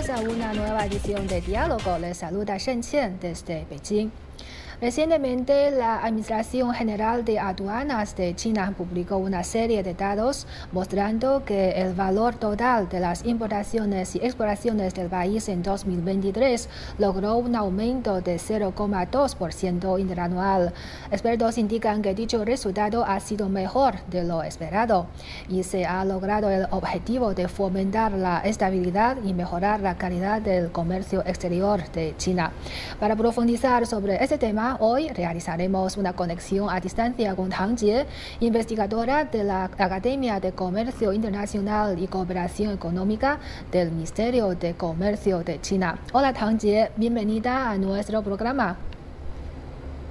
Bienvenidos a una nueva edición de Diálogo. Les saluda Shen desde Beijing. Recientemente, la Administración General de Aduanas de China publicó una serie de datos mostrando que el valor total de las importaciones y exportaciones del país en 2023 logró un aumento de 0,2% interanual. Expertos indican que dicho resultado ha sido mejor de lo esperado y se ha logrado el objetivo de fomentar la estabilidad y mejorar la calidad del comercio exterior de China. Para profundizar sobre este tema, hoy realizaremos una conexión a distancia con Tang Jie, investigadora de la Academia de Comercio Internacional y Cooperación Económica del Ministerio de Comercio de China. Hola Tang Jie, bienvenida a nuestro programa.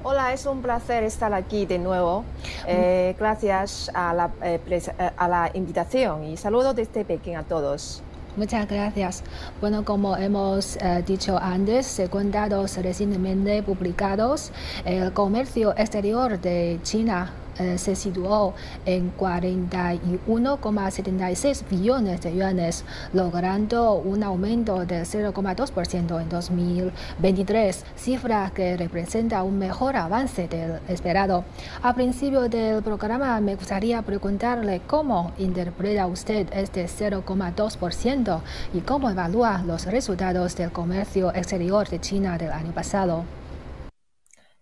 Hola, es un placer estar aquí de nuevo. Eh, gracias a la, eh, eh, a la invitación y saludo desde Pekín a todos. Muchas gracias. Bueno, como hemos uh, dicho antes, según datos recientemente publicados, el comercio exterior de China eh, se situó en 41,76 billones de yuanes, logrando un aumento del 0,2% en 2023, cifra que representa un mejor avance del esperado. A principio del programa me gustaría preguntarle cómo interpreta usted este 0,2% y cómo evalúa los resultados del comercio exterior de China del año pasado.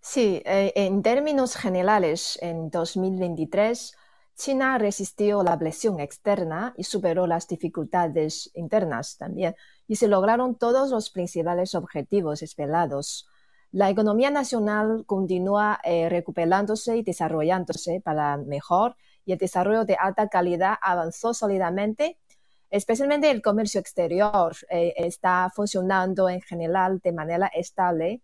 Sí, eh, en términos generales, en 2023, China resistió la presión externa y superó las dificultades internas también, y se lograron todos los principales objetivos esperados. La economía nacional continúa eh, recuperándose y desarrollándose para mejor, y el desarrollo de alta calidad avanzó sólidamente especialmente el comercio exterior eh, está funcionando en general de manera estable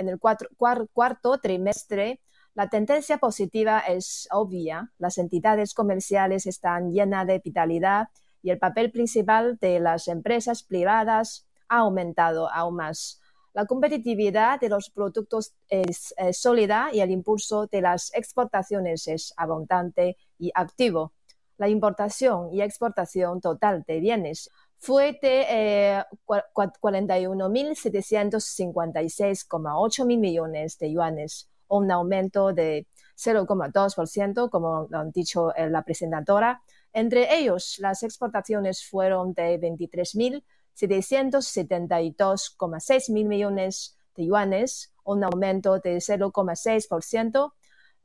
en el cuarto trimestre, la tendencia positiva es obvia. Las entidades comerciales están llenas de vitalidad y el papel principal de las empresas privadas ha aumentado aún más. La competitividad de los productos es, sólida y el impulso de las exportaciones es abundante y activo. La importación y exportación total de bienes fue de eh, 41.756,8 mil millones de yuanes, un aumento de 0,2%, como han dicho eh, la presentadora. Entre ellos, las exportaciones fueron de 23.772,6 mil millones de yuanes, un aumento de 0,6%,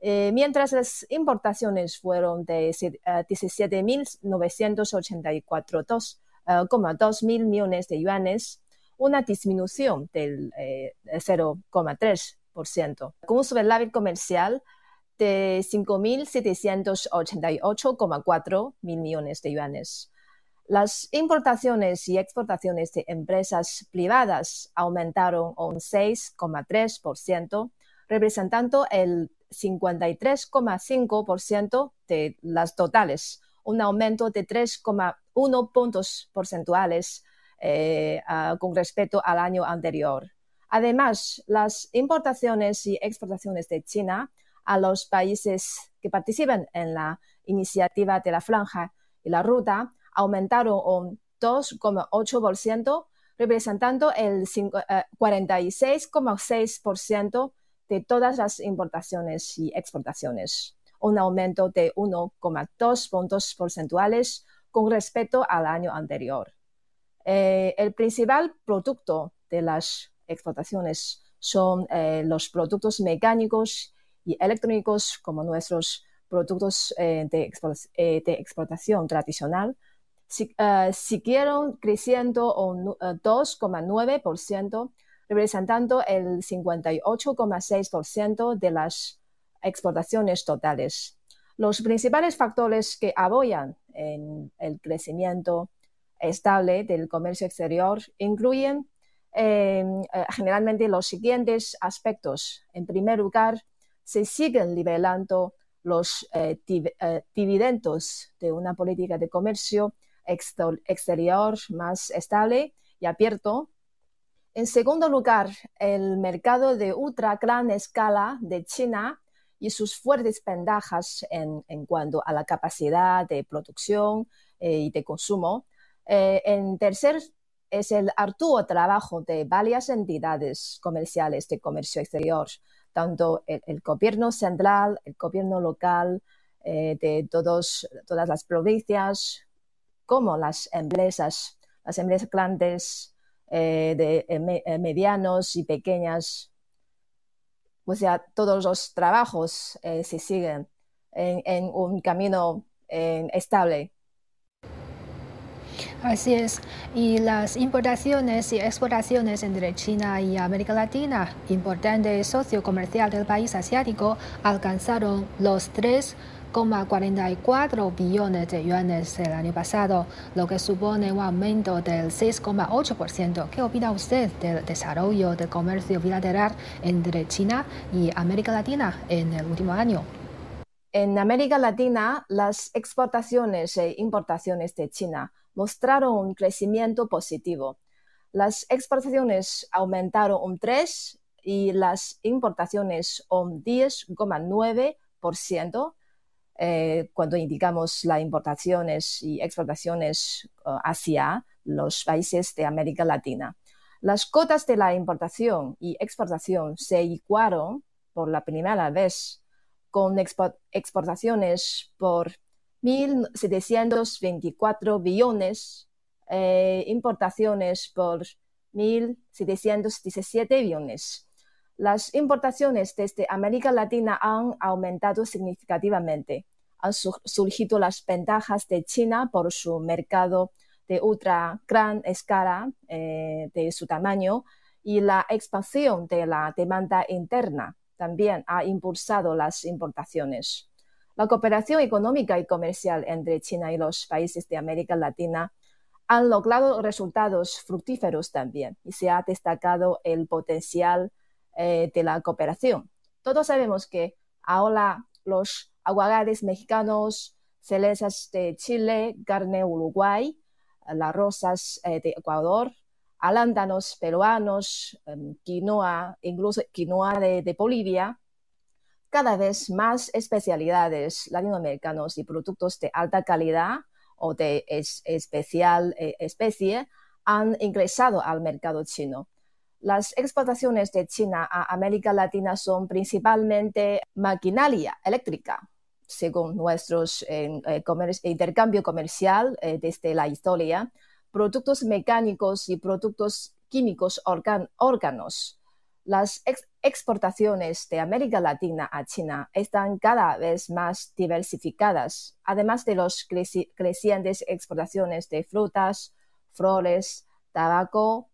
eh, mientras las importaciones fueron de 17.984,2 2 mil millones de yuanes, una disminución del 0,3%, eh, con un superávit comercial de 5.788,4 mil millones de yuanes. Las importaciones y exportaciones de empresas privadas aumentaron un 6,3%, representando el 53,5% de las totales, un aumento de 3,1 puntos porcentuales eh, con respecto al año anterior. Además, las importaciones y exportaciones de China a los países que participan en la iniciativa de la franja y la ruta aumentaron un 2,8%, representando el 46,6% eh, de todas las importaciones y exportaciones un aumento de 1,2 puntos porcentuales con respecto al año anterior. Eh, el principal producto de las exportaciones son eh, los productos mecánicos y electrónicos como nuestros productos eh, de, exportación tradicional. siguieron creciendo un 2,9%, representando el 58,6% de las exportaciones totales. Los principales factores que apoyan el crecimiento estable del comercio exterior incluyen em, eh, generalmente los siguientes aspectos. En primer lugar, se siguen liberando los eh, eh, dividendos de una política de comercio exterior más estable y abierto. En segundo lugar, el mercado de ultra gran escala de China y sus fuertes ventajas en, cuanto a la capacidad de producción eh, y de consumo Eh, en tercer es el arduo trabajo de varias entidades comerciales de comercio exterior, tanto el, gobierno central, el gobierno local, eh, de todos, todas las provincias, como las empresas, las empresas grandes, eh, de medianos y pequeñas. O sea, todos los trabajos se siguen en un camino estable. Así es. Y las importaciones y exportaciones entre China y América Latina, importante socio comercial del país asiático, alcanzaron los 3,44 billones de yuanes el año pasado, lo que supone un aumento del 6,8%. ¿Qué opina usted del desarrollo del comercio bilateral entre China y América Latina en el último año? En América Latina, las exportaciones e importaciones de China mostraron un crecimiento positivo. Las exportaciones aumentaron un 3 y las importaciones un 10,9%. Eh, cuando indicamos las importaciones y exportaciones eh, hacia los países de América Latina. Las cotas de la importación y exportación se igualaron por la primera vez con exportaciones por 1.724 billones, eh, importaciones por 1.717 billones. Las importaciones desde América Latina han aumentado significativamente. Han surgido las ventajas de China por su mercado de ultra gran escala eh, de su tamaño y la expansión de la demanda interna también ha impulsado las importaciones. La cooperación económica y comercial entre China y los países de América Latina han logrado resultados fructíferos también y se ha destacado el potencial eh, de la cooperación. Todos sabemos que ahora los aguagares mexicanos, cerezas de Chile, carne Uruguay, las rosas eh, de Ecuador, alándanos peruanos, em, quinoa, incluso quinoa de, Bolivia, cada vez más especialidades latinoamericanos y productos de alta calidad o de especial eh, especie han ingresado al mercado chino. Las exportaciones de China a América Latina son principalmente maquinaria eléctrica, según nuestros eh, intercambio comercial eh, desde la historia productos mecánicos y productos químicos órganos. Las exportaciones de América Latina a China están cada vez más diversificadas, además de las crecientes exportaciones de frutas, flores, tabaco,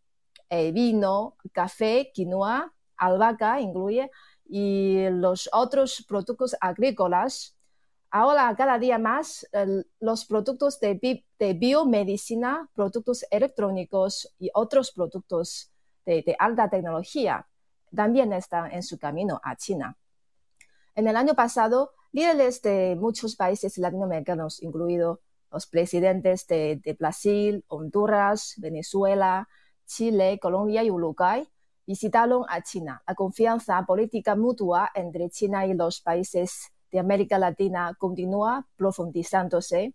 eh, vino, café, quinoa, albahaca incluye, y los otros productos agrícolas Ahora, cada día más, los productos de, biomedicina, productos electrónicos y otros productos de, alta tecnología también están en su camino a China. En el año pasado, líderes de muchos países latinoamericanos, incluidos los presidentes de, de, Brasil, Honduras, Venezuela, Chile, Colombia y Uruguay, visitaron a China. La confianza política mutua entre China y los países de América Latina continúa profundizándose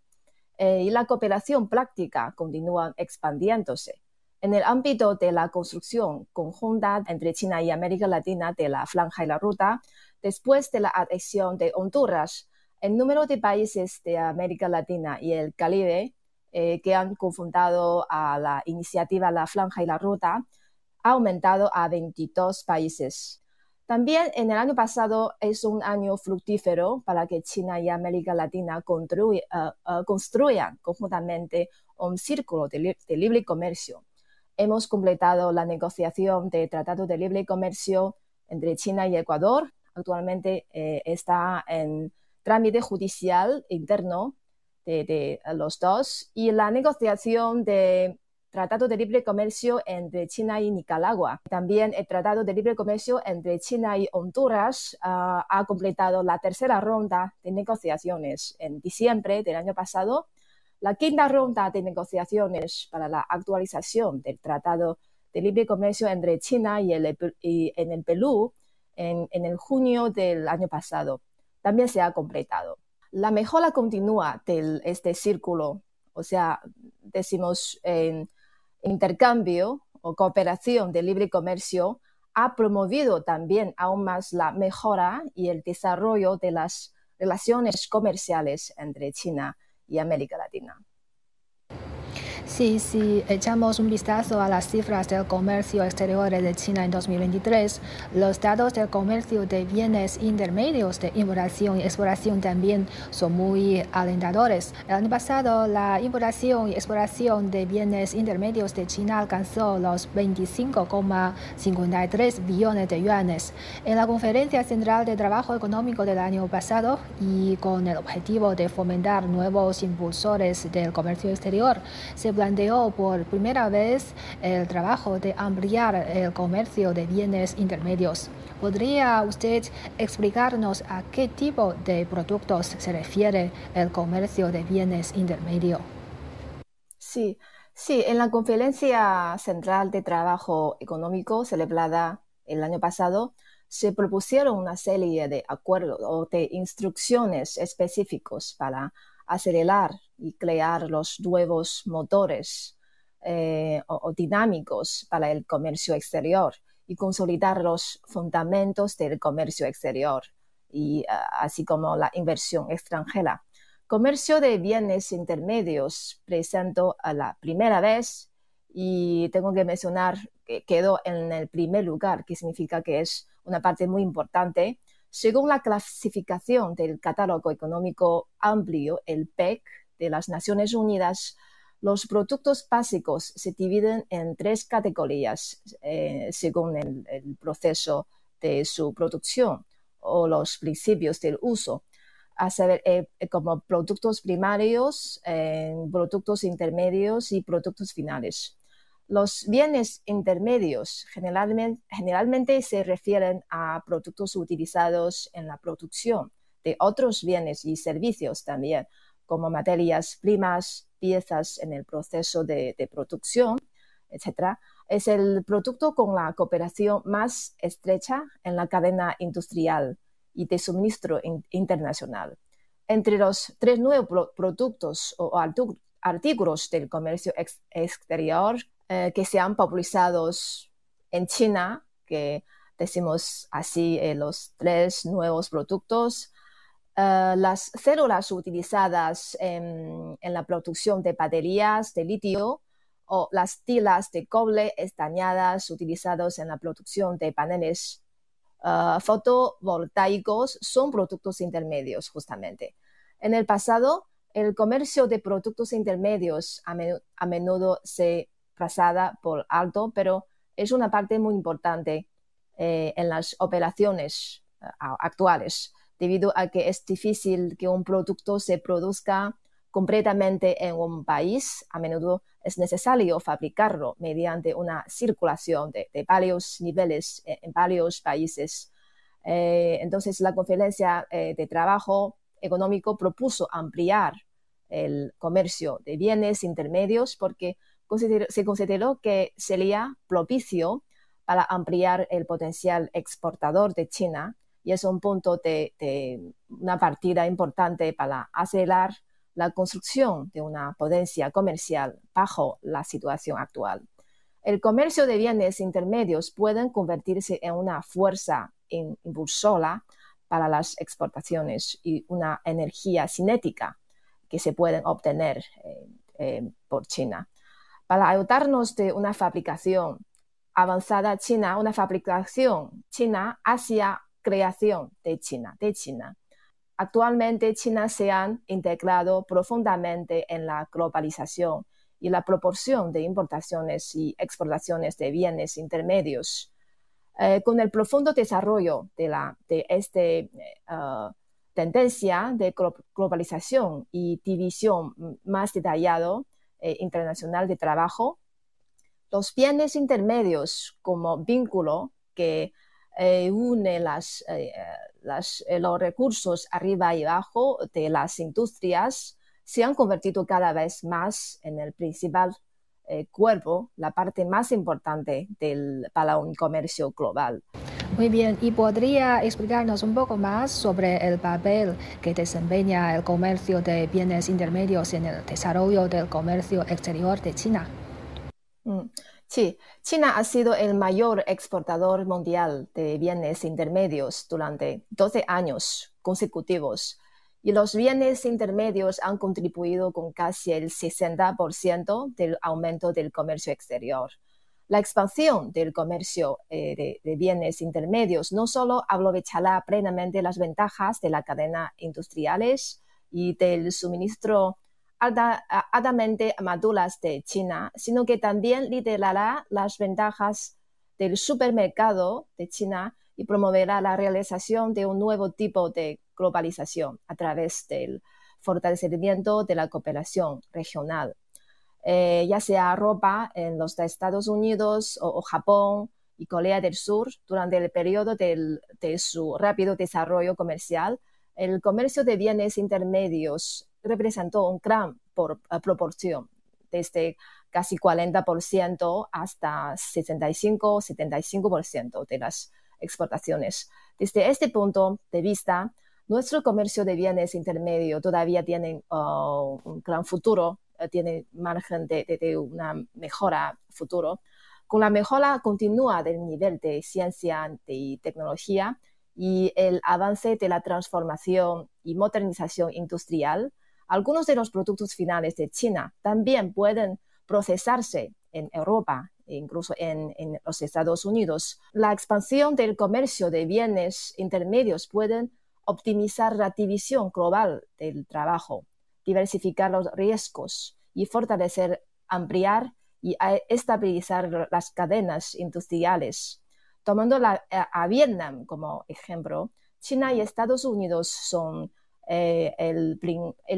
eh, y la cooperación práctica continúa expandiéndose. En el ámbito de la construcción conjunta entre China y América Latina de la Franja y la Ruta, después de la adhesión de Honduras, el número de países de América Latina y el Caribe eh, que han confundado a la iniciativa La Franja y la Ruta ha aumentado a 22 países. También en el año pasado es un año fructífero para que China y América Latina eh, eh, construyan conjuntamente un círculo de, libre comercio. Hemos completado la negociación de Tratado de Libre Comercio entre China y Ecuador. Actualmente eh, está en trámite judicial interno de, los dos y la negociación de Tratado de Libre Comercio entre China y Nicaragua. También el Tratado de Libre Comercio entre China y Honduras ah, ha completado la tercera ronda de negociaciones en diciembre del año pasado. La quinta ronda de negociaciones para la actualización del Tratado de Libre Comercio entre China y, el, en el Perú en, en el junio del año pasado también se ha completado. La mejora continua de este círculo o sea, decimos intercambio o cooperación de libre comercio, ha promovido también aún más la mejora y el desarrollo de las relaciones comerciales entre China y América Latina. Sí, si echamos un vistazo a las cifras del comercio exterior de China en 2023, los datos del comercio de bienes intermedios de importación y exportación también son muy alentadores. El año pasado, la importación y exportación de bienes intermedios de China alcanzó los 25,53 billones de yuanes. En la Conferencia Central de Trabajo Económico del año pasado y con el objetivo de fomentar nuevos impulsores del comercio exterior, se planteó por primera vez el trabajo de ampliar el comercio de bienes intermedios. ¿Podría usted explicarnos a qué tipo de productos se refiere el comercio de bienes intermedios? Sí, sí, en la Conferencia Central de Trabajo Económico celebrada el año pasado, se propusieron una serie de acuerdos o de instrucciones específicos para acelerar y crear los nuevos motores eh, o, dinámicos para el comercio exterior y consolidar los fundamentos del comercio exterior y eh, así como la inversión extranjera. Comercio de bienes intermedios presento a la primera vez y tengo que mencionar que quedó en el primer lugar, que significa que es una parte muy importante según la clasificación del Catálogo Económico Amplio, el PEC, de las Naciones Unidas, los productos básicos se dividen en tres categorías eh, según el, proceso de su producción o los principios del uso, saber, eh, como productos primarios, eh, productos intermedios y productos finales. Los bienes intermedios generalmente, se refieren a productos utilizados en la producción de otros bienes y servicios también, como materias primas, piezas en el proceso de, producción, etc. Es el producto con la cooperación más estrecha en la cadena industrial y de suministro internacional. Entre los tres nuevos productos o artículos del comercio exterior eh, que se han popularizado en China, que decimos así eh, los tres nuevos productos. Eh, las células utilizadas en, la producción de baterías de litio o las tilas de cobre estañadas utilizadas en la producción de paneles fotovoltaicos son productos intermedios justamente. En el pasado, el comercio de productos intermedios a menudo se pasada por alto, pero es una parte muy importante eh, en las operaciones eh, actuales, debido a que es difícil que un producto se produzca completamente en un país. A menudo es necesario fabricarlo mediante una circulación de, varios niveles eh, en varios países. entonces, la conferencia de trabajo económico propuso ampliar el comercio de bienes intermedios porque se consideró que sería propicio para ampliar el potencial exportador de China y es un punto de, una partida importante para acelerar la construcción de una potencia comercial bajo la situación actual. El comercio de bienes intermedios puede convertirse en una fuerza impulsora para las exportaciones y una energía cinética que se pueden obtener eh, eh, por China para ayudarnos de una fabricación avanzada china, una fabricación china hacia creación de China, de China. Actualmente China se ha integrado profundamente en la globalización y la proporción de importaciones y exportaciones de bienes intermedios. Eh, con el profundo desarrollo de, de esta eh, tendencia de globalización y división más detallado, eh, internacional de Trabajo, los bienes intermedios como vínculo que eh, une eh, los recursos arriba y abajo de las industrias se han convertido cada vez más en el principal cuerpo, la parte más importante del, para un comercio global. Muy bien, ¿y podría explicarnos un poco más sobre el papel que desempeña el comercio de bienes intermedios en el desarrollo del comercio exterior de China? Mm, sí, China ha sido el mayor exportador mundial de bienes intermedios durante 12 años consecutivos y los bienes intermedios han contribuido con casi el 60% del aumento del comercio exterior. La expansión del comercio eh, de, bienes intermedios no solo aprovechará plenamente las ventajas de la cadena industriales y del suministro altamente maduras de China, sino que también liderará las ventajas del supermercado de China y promoverá la realización de un nuevo tipo de globalización a través del fortalecimiento de la cooperación regional. Eh, ya sea ropa en los Estados Unidos o, Japón y Corea del Sur, durante el periodo de su rápido desarrollo comercial, el comercio de bienes intermedios representó un gran por, eh, proporción, desde casi 40% hasta 65-75% de las exportaciones. Desde este punto de vista, nuestro comercio de bienes intermedios todavía tiene uh, un gran futuro tiene margen de, una mejora futuro. Con la mejora continua del nivel de ciencia y tecnología y el avance de la transformación y modernización industrial, algunos de los productos finales de China también pueden procesarse en Europa incluso en, en, los Estados Unidos. La expansión del comercio de bienes intermedios puede optimizar la división global del trabajo diversificar los riesgos y fortalecer, ampliar y estabilizar las cadenas industriales. Tomando eh, a Vietnam como ejemplo, China y Estados Unidos son eh, el,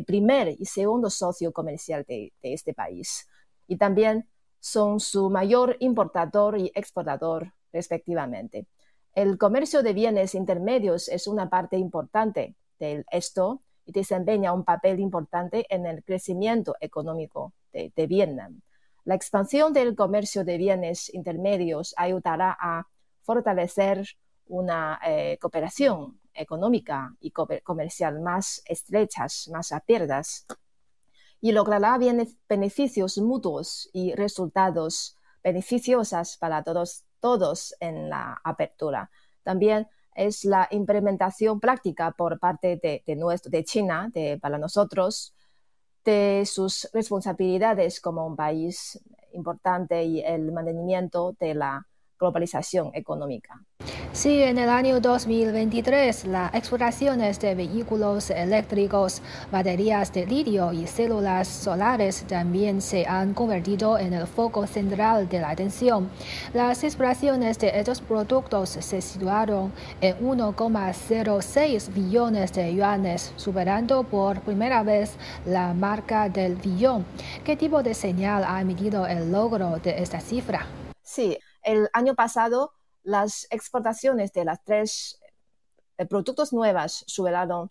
primer y segundo socio comercial de, este país y también son su mayor importador y exportador respectivamente. El comercio de bienes intermedios es una parte importante de esto desempeña un papel importante en el crecimiento económico de, Vietnam. La expansión del comercio de bienes intermedios ayudará a fortalecer una eh, cooperación económica y comercial más estrechas, más abiertas, y logrará beneficios mutuos y resultados beneficiosos para todos en la apertura. También es la implementación práctica por parte de, de China, de, para nosotros, de sus responsabilidades como un país importante y el mantenimiento de la globalización económica. Sí, en el año 2023 las exportaciones de vehículos eléctricos, baterías de litio y células solares también se han convertido en el foco central de la atención. Las exportaciones de estos productos se situaron en 1,06 billones de yuanes, superando por primera vez la marca del billón. ¿Qué tipo de señal ha emitido el logro de esta cifra? Sí, el año pasado las exportaciones de las tres eh, productos nuevas superaron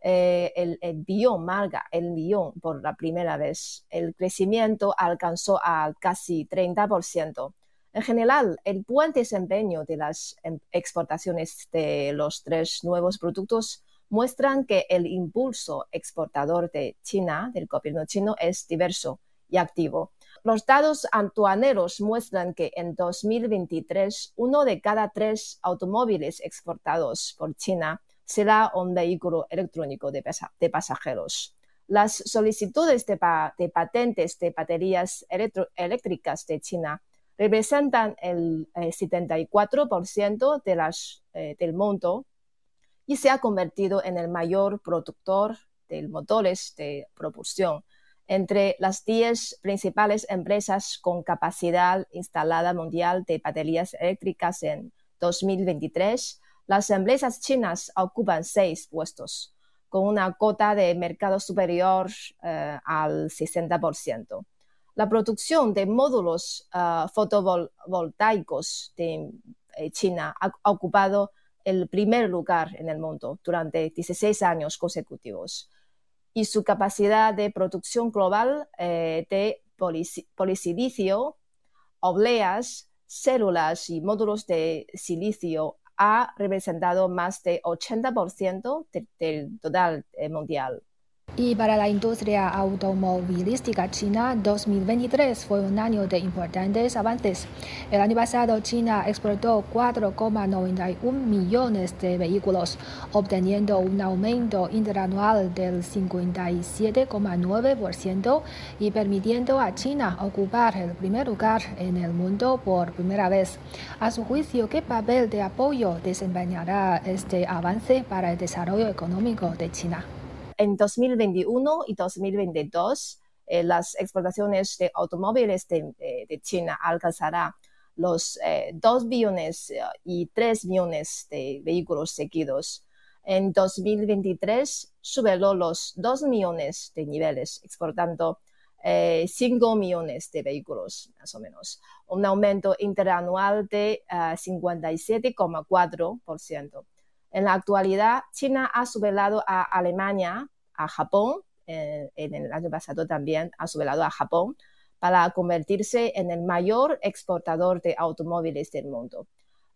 eh, el, billón, marca el billón por la primera vez. El crecimiento alcanzó a casi 30%. En general, el buen desempeño de las em, exportaciones de los tres nuevos productos muestran que el impulso exportador de China, del gobierno chino, es diverso y activo. Los datos antuaneros muestran que en 2023 uno de cada tres automóviles exportados por China será un vehículo electrónico de, pasajeros. Las solicitudes de, patentes de baterías eléctricas de China representan el 74% de las, eh, del monto y se ha convertido en el mayor productor de motores de propulsión entre las 10 principales empresas con capacidad instalada mundial de baterías eléctricas en 2023, las empresas chinas ocupan seis puestos, con una cota de mercado superior eh, al 60%. La producción de módulos eh, fotovoltaicos de eh, China ha ocupado el primer lugar en el mundo durante 16 años consecutivos y su capacidad de producción global eh, de polisilicio, obleas, células y módulos de silicio ha representado más de 80% del total mundial. Y para la industria automovilística china, 2023 fue un año de importantes avances. El año pasado, China exportó 4,91 millones de vehículos, obteniendo un aumento interanual del 57,9% y permitiendo a China ocupar el primer lugar en el mundo por primera vez. A su juicio, ¿qué papel de apoyo desempeñará este avance para el desarrollo económico de China? En 2021 y 2022 eh, las exportaciones de automóviles de, China alcanzará los 2 eh, billones eh, y 3 millones de vehículos seguidos. En 2023 superó los 2 millones de niveles, exportando 5 millones de vehículos, más o menos, un aumento interanual de 57,4%. En la actualidad, China ha superado a Alemania, a Japón, en el año pasado también ha superado a Japón, para convertirse en el mayor exportador de automóviles del mundo.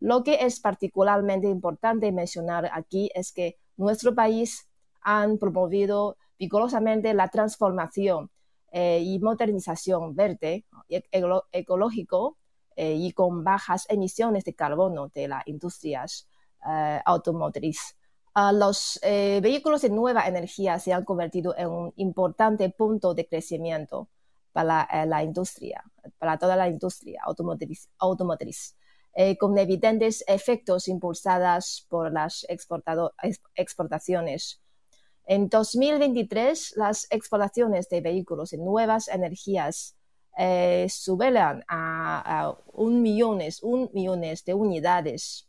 Lo que es particularmente importante mencionar aquí es que nuestro país ha promovido vigorosamente la transformación eh, y modernización verde, ecológico eh, y con bajas emisiones de carbono de las industrias eh, automotriz. Ah, los eh, vehículos de nueva energía se han convertido en un importante punto de crecimiento para eh, la industria, para toda la industria automotriz, con evidentes efectos impulsadas por las exportaciones. En 2023, las exportaciones de vehículos de nuevas energías eh, a, un, millones, un millones de unidades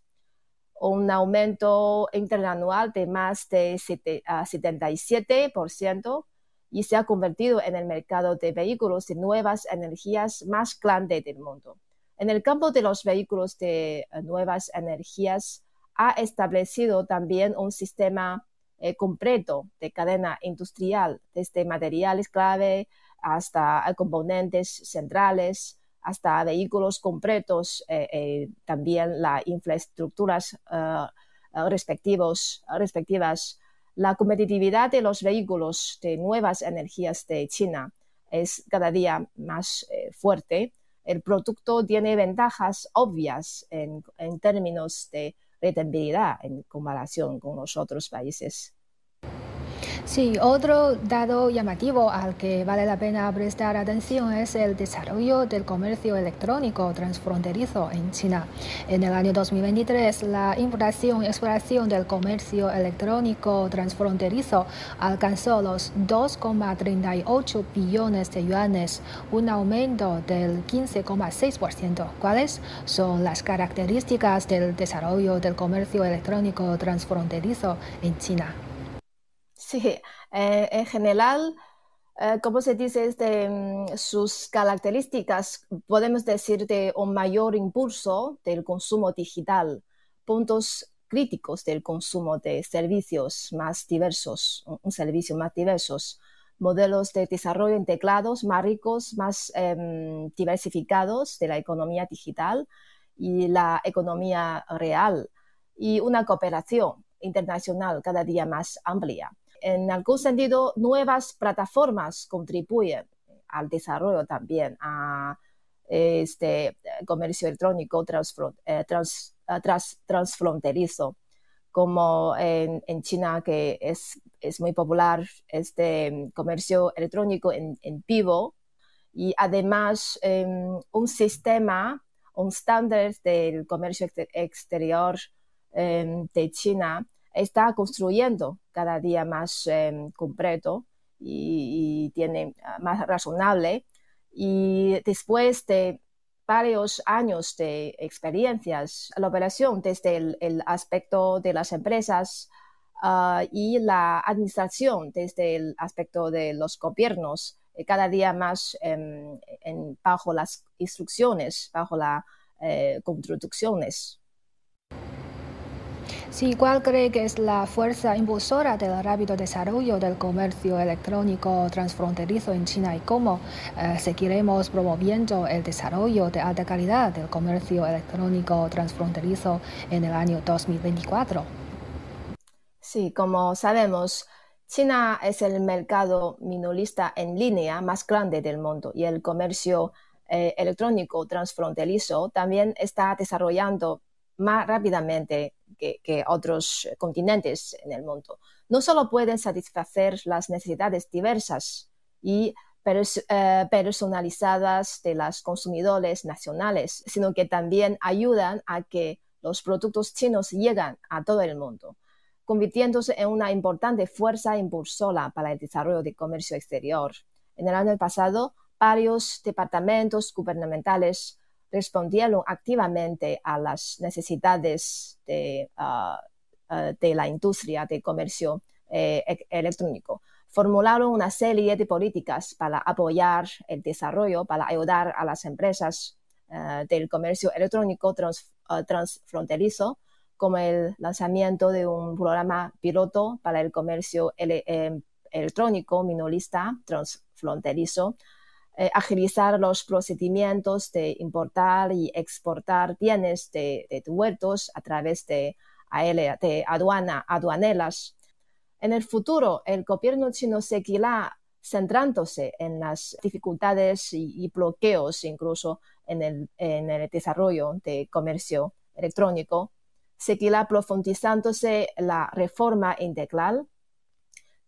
un aumento interanual de más de 77% y se ha convertido en el mercado de vehículos de nuevas energías más grande del mundo. En el campo de los vehículos de eh, nuevas energías, ha establecido también un sistema eh, completo de cadena industrial, desde materiales clave hasta componentes centrales, hasta vehículos completos, eh, eh, también las infraestructuras eh, respectivos, respectivas. La competitividad de los vehículos de nuevas energías de China es cada día más fuerte. El producto tiene ventajas obvias en, en términos de rentabilidad en comparación con los otros países. Sí, otro dado llamativo al que vale la pena prestar atención es el desarrollo del comercio electrónico transfronterizo en China. En el año 2023, la importación y exploración del comercio electrónico transfronterizo alcanzó los 2,38 billones de yuanes, un aumento del 15,6%. ¿Cuáles son las características del desarrollo del comercio electrónico transfronterizo en China? Sí, eh, en general, eh, como se dice, este, mm, sus características, podemos decir de un mayor impulso del consumo digital, puntos críticos del consumo de servicios más diversos, un servicio más diversos, modelos de desarrollo integrados más ricos, más em, diversificados de la economía digital y la economía real, y una cooperación internacional cada día más amplia en algún sentido, nuevas plataformas contribuyen al desarrollo también a este comercio electrónico eh, transfronterizo, como en, China, que es, es, muy popular este comercio electrónico en, vivo, y además em, un sistema, un estándar del comercio exterior em, de China está construyendo cada día más em, completo y, tiene ah, más razonable. Y después de varios años de experiencias, la operación desde el, aspecto de las empresas ah, y la administración desde el aspecto de los gobiernos, eh, cada día más em, bajo las instrucciones, bajo las eh, construcciones Sí, ¿cuál cree que es la fuerza impulsora del rápido desarrollo del comercio electrónico transfronterizo en China y cómo eh, seguiremos promoviendo el desarrollo de alta calidad del comercio electrónico transfronterizo en el año 2024? Sí, como sabemos, China es el mercado minorista en línea más grande del mundo y el comercio eh, electrónico transfronterizo también está desarrollando más rápidamente que, otros continentes en el mundo. No solo pueden satisfacer las necesidades diversas y eh, personalizadas de los consumidores nacionales, sino que también ayudan a que los productos chinos lleguen a todo el mundo, convirtiéndose en una importante fuerza impulsora para el desarrollo del comercio exterior. En el año pasado, varios departamentos gubernamentales respondieron activamente a las necesidades de, ah, ah, de la industria de comercio eh, e-, electrónico. Formularon una serie de políticas para apoyar el desarrollo, para ayudar a las empresas eh, del comercio electrónico ah, transfronterizo, como el lanzamiento de un programa piloto para el comercio eh, electrónico minorista transfronterizo, eh, agilizar los procedimientos de importar y exportar bienes de, de huertos a través de, de aduana, aduanelas. En el futuro, el gobierno chino seguirá centrándose en las dificultades y, bloqueos incluso en el, en el, desarrollo de comercio electrónico. Seguirá profundizándose la reforma integral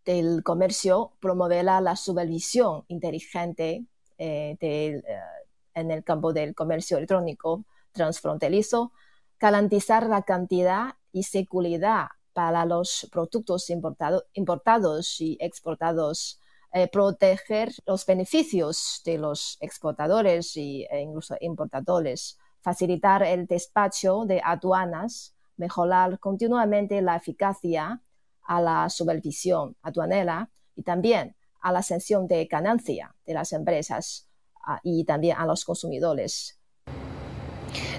del comercio, promoverá la supervisión inteligente eh, eh, en el campo del comercio electrónico transfronterizo, garantizar la cantidad y seguridad para los productos importados y exportados, eh, proteger los beneficios de los exportadores e incluso importadores, facilitar el despacho de aduanas, mejorar continuamente la eficacia a la supervisión aduanera y también a la ascensión de ganancia de las empresas ah, y también a los consumidores.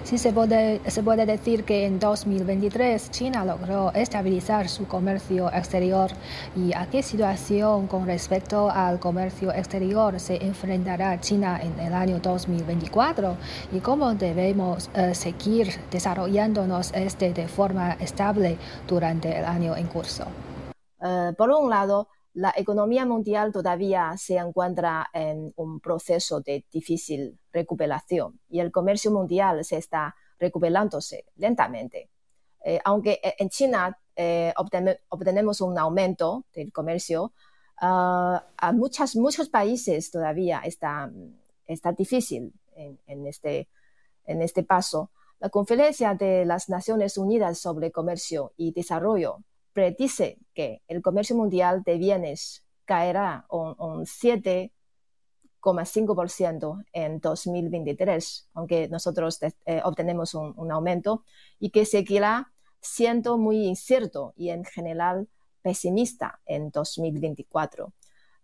Sí, se puede, se puede decir que en 2023 China logró estabilizar su comercio exterior. ¿Y a qué situación con respecto al comercio exterior se enfrentará China en el año 2024? ¿Y cómo debemos eh, seguir desarrollándonos este de forma estable durante el año en curso? Eh, por un lado, la economía mundial todavía se encuentra en un proceso de difícil recuperación y el comercio mundial se está recuperándose lentamente. Eh, aunque e, en China eh, obtenemos un aumento del comercio, ah, a muchas, muchos países todavía está, está difícil en, este, en este paso. La Conferencia de las Naciones Unidas sobre Comercio y Desarrollo predice que el comercio mundial de bienes caerá un, 7,5% en 2023, aunque nosotros eh, obtenemos un, aumento, y que seguirá siendo muy incierto y en general pesimista en 2024.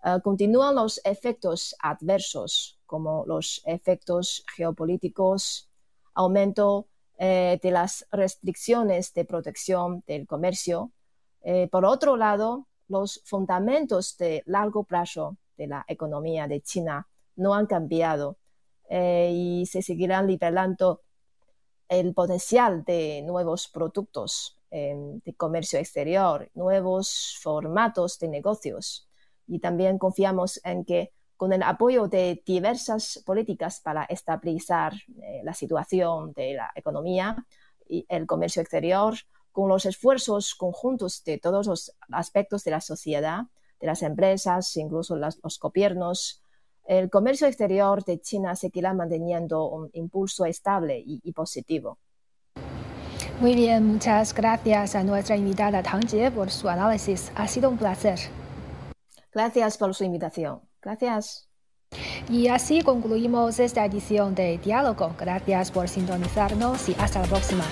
Eh, continúan los efectos adversos, como los efectos geopolíticos, aumento eh, de las restricciones de protección del comercio, eh, por otro lado, los fundamentos de largo plazo de la economía de China no han cambiado eh, y se seguirán liberando el potencial de nuevos productos em, de comercio exterior, nuevos formatos de negocios. Y también confiamos en que con el apoyo de diversas políticas para estabilizar eh, la situación de la economía y el comercio exterior, con los esfuerzos conjuntos de todos los aspectos de la sociedad, de las empresas, incluso los gobiernos, el comercio exterior de China seguirá manteniendo un impulso estable y, positivo. Muy bien, muchas gracias a nuestra invitada Tang Jie por su análisis. Ha sido un placer. Gracias por su invitación. Gracias. Y así concluimos esta edición de Diálogo. Gracias por sintonizarnos y hasta la próxima.